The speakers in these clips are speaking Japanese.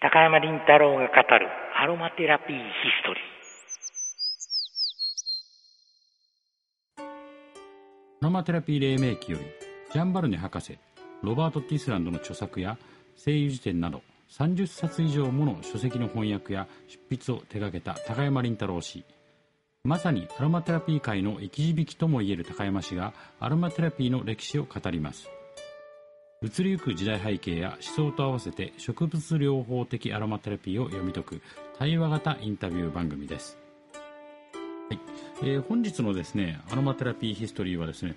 高山林太郎が語るアロマテラピーヒストリー。アロマテラピー黎明期より、ジャンバルネ博士、ロバート・ティスランドの著作や精油事典など30冊以上もの書籍の翻訳や執筆を手掛けた高山林太郎氏。まさにアロマテラピー界の生き字引ともいえる高山氏がアロマテラピーの歴史を語ります。移りゆく時代背景や思想と合わせて植物療法的アロマテラピーを読み解く対話型インタビュー番組です。はいえー、本日のですね、アロマテラピーヒストリーはですね、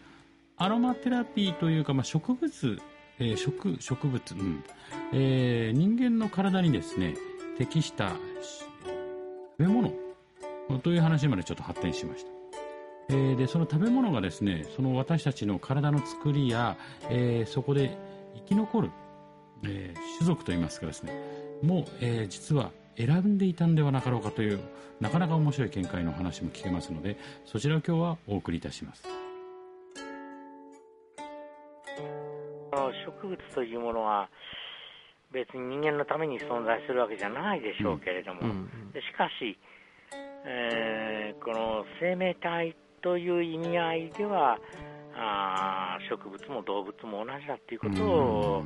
アロマテラピーというか、まあ、植物、えー、植植物、うんえー、人間の体にですね、適した食べ物という話までちょっと発展しました。えー、でその食べ物がですねその私たちの体の作りや、えー、そこで生き残る、えー、種族といいますかですね。もう、えー、実は選んでいたんではなかろうかというなかなか面白い見解の話も聞けますのでそちらを今日はお送りいたします。植物というものは別に人間のために存在するわけじゃないでしょうけれども、うんうん、しかし、えー、この生命体という意味合いではあ植物も動物も同じだということを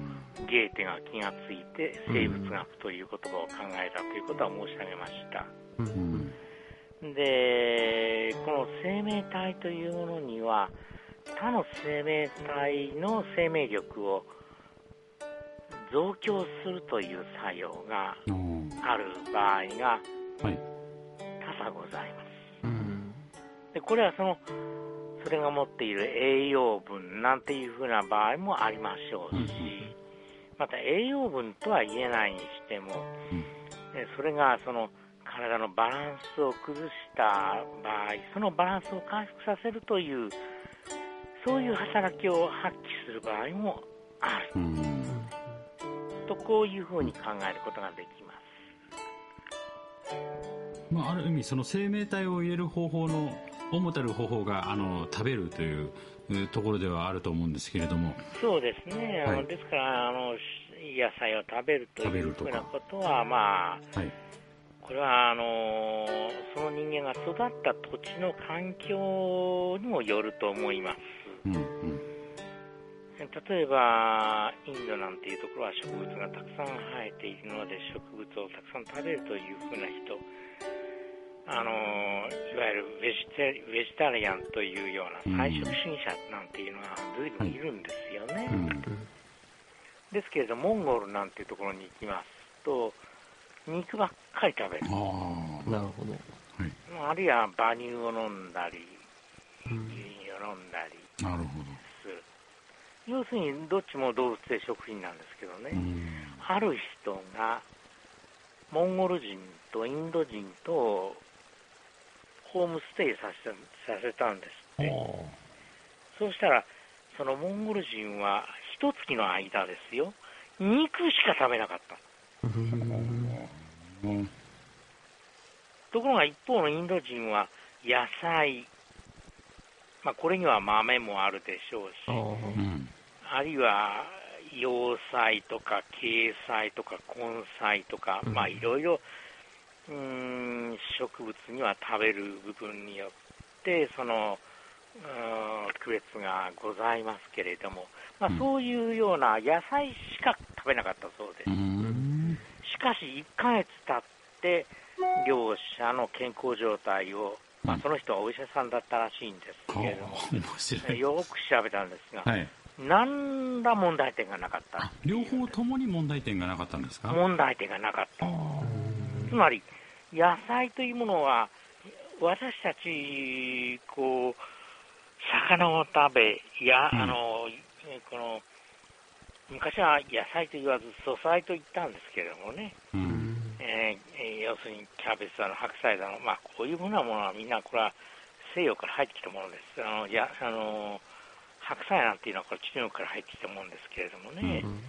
ゲーテが気がついて生物学という言葉を考えたということは申し上げました。でこの生命体というものには他の生命体の生命力を増強するという作用がある場合が多々ございます。でこれはそのそれが持っている栄養分なんていうふうな場合もありましょうし、また栄養分とは言えないにしても、それがその体のバランスを崩した場合、そのバランスを回復させるという、そういう働きを発揮する場合もある。とこういうふうに考えることができます。まあ、ある意味、その生命体を入れる方法の主たる方法があの食べるというところではあると思うんですけれども。そうですね、はい、ですからあの野菜を食べるというふうなことはまあ、はい、これはあのその人間が育った土地の環境にもよると思います、うんうん、例えばインドなんていうところは植物がたくさん生えているので植物をたくさん食べるというふうな人あのいわゆるベジテウェジタリアンというような菜食主義者なんていうのが随分いるんですよね。うん、ですけれどモンゴルなんていうところに行きますと肉ばっかり食べる。あなるほど、はい、あるいは馬乳を飲んだり、牛乳を飲んだりなるほど。要するにどっちも動物性食品なんですけどね、ある人がモンゴル人とインド人とホームステイさせさせたんですって。そうしたらそのモンゴル人は一月の間ですよ。肉しか食べなかった。ところが一方のインド人は野菜、まあ、これには豆もあるでしょうしあるいは洋菜とか茎菜とか根菜とか、まあいろいろうん植物には食べる部分によってその区別がございますけれども、まあ、そういうような野菜しか食べなかったそうです。しかし1ヶ月経って両者の健康状態を、まあ、その人はお医者さんだったらしいんですけれども、よく調べたんですが、はい、何ら問題点がなかった。両方ともに問題点がなかったんですか？問題点がなかった。つまり野菜というものは、私たち、こう、魚を食べ、や、うん、あの、この、昔は野菜と言わず素菜と言ったんですけれどもね、うん、えー、要するにキャベツだの白菜だの、まあ、こういうふうなものはみんなこれは西洋から入ってきたものです。あのやあの白菜なんていうのはこれ中国から入ってきたものですけれどもね、うん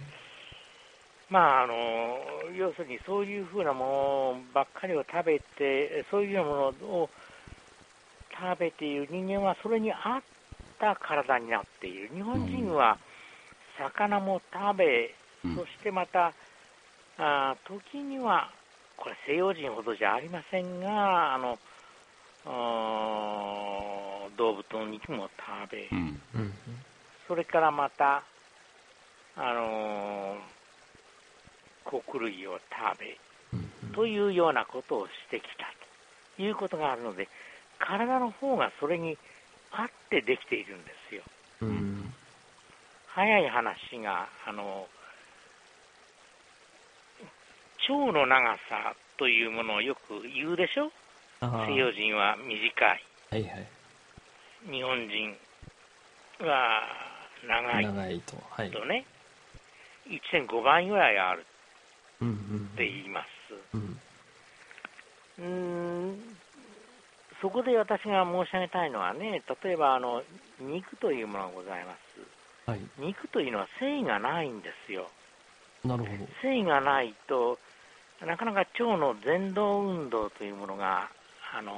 まあ、あの要するにそういうふうなものばっかりを食べて、そういうようなものを食べている人間はそれに合った体になっている。日本人は魚も食べ、そしてまたあ時には、これ西洋人ほどじゃありませんが、あの、動物の肉も食べ、うん、それからまた、あのー、穀類を食べ、というようなことをしてきたということがあるので、体の方がそれに合ってできているんですよ。うん、早い話が、あの腸の長さというものをよく言うでしょ？西洋人は短い。はいはい。日本人は長い。と。はい。とね、1.5倍ぐらいあるって言います。うん、ん、そこで私が申し上げたいのはね、例えばあの肉というものがございます。はい、肉というのは繊維がないんですよ。なるほど。繊維がないと、なかなか腸の前動運動というものがあの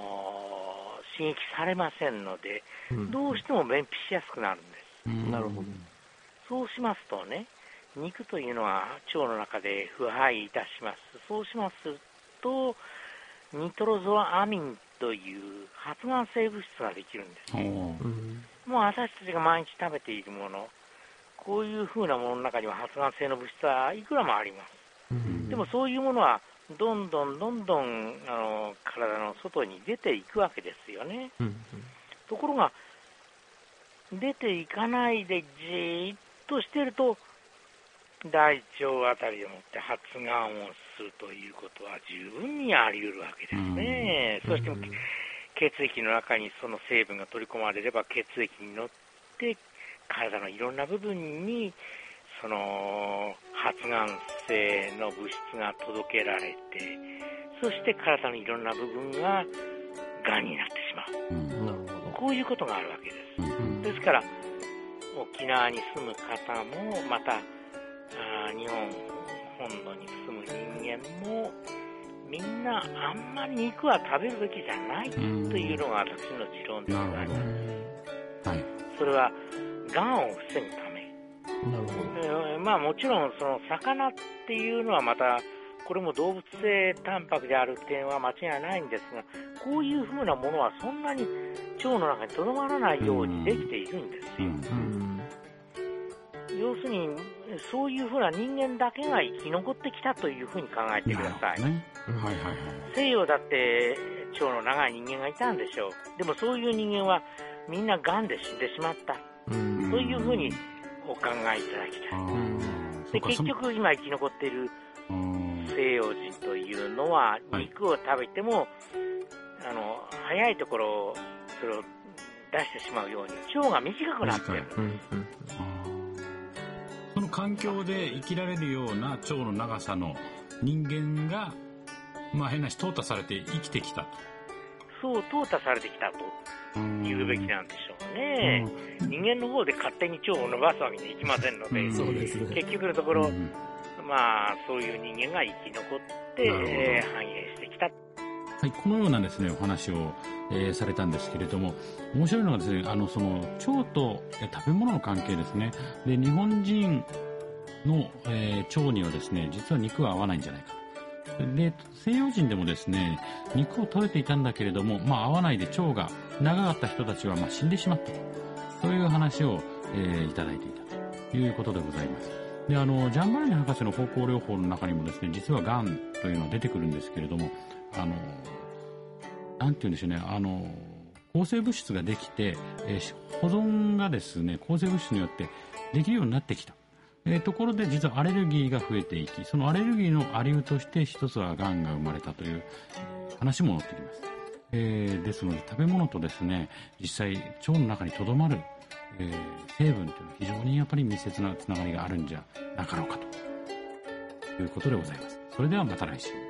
刺激されませんので、うん、どうしても便秘しやすくなるんです。うん、なるほど。そうしますとね、肉というのは腸の中で腐敗いたします。そうしますと、ニトロゾアミンという発がん性物質ができるんです。もう私たちが毎日食べているもの、こういうふうなものの中には発がん性の物質はいくらもあります。でもそういうものはどんどんどんどんあの体の外に出ていくわけですよね。ところが、出ていかないでじーっとしてると、大腸あたりでもって発がんをするということは十分にあり得るわけですね。うん、そして血液の中にその成分が取り込まれれば血液に乗って体のいろんな部分にその発がん性の物質が届けられて、そして体のいろんな部分ががんになってしまう、うん、こういうことがあるわけです。うん、ですから、沖縄に住む方も、またあ日本本土に住む人間も、みんなあんまり肉は食べるべきじゃないというのが私の持論でございます。はい、それは、がんを防ぐためなるほど。まあもちろん、その魚っていうのはまた、これも動物性タンパクである点は間違いないんですが、こういうふうなものはそんなに腸の中にとどまらないようにできているんですよ。うん要するに、そういうふうな人間だけが生き残ってきたというふうに考えてください。ねはいはいはい、西洋だって腸の長い人間がいたんでしょう。でもそういう人間はみんな癌で死んでしまった。というふうにお考えいただきたい。で結局、今生き残っている西洋人というのは、肉を食べても、はい、あの早いところそれを出してしまうように、腸が短くなってる。その環境で生きられるような腸の長さの人間が、まあ変なし、淘汰されて生きてきたと。そう、淘汰されてきたと。言うべきなんでしょうね。うん、人間の方で勝手に腸を伸ばすわけにいきませんので、そうですね、結局のところ、まあ、そういう人間が生き残って、えー、繁栄してきた。はい、このようなですね、お話を、えー、されたんですけれども、面白いのがですね、あの、その、腸と食べ物の関係ですね。で、日本人の、えー、腸にはですね、実は肉は合わないんじゃないかと。で、西洋人でもですね、肉を食べていたんだけれども、まあ合わないで腸が長かった人たちはまあ死んでしまったと。そういう話を、えー、いただいていたということでございます。で、あの、ジャンバラニ博士の方向療法の中にもですね、実は癌というのは出てくるんですけれども、あの、なんて言うんでしょうね、あの、抗生物質ができて、えー、保存がですね、抗生物質によってできるようになってきた。え、ところで実はアレルギーが増えていき、そのアレルギーのありうとして一つは癌が生まれたという話も載ってきます。えー、ですので食べ物とですね、実際腸の中にとどまる、えー、成分というのは非常にやっぱり密接なつながりがあるんじゃなかろうかということでございます。それではまた来週。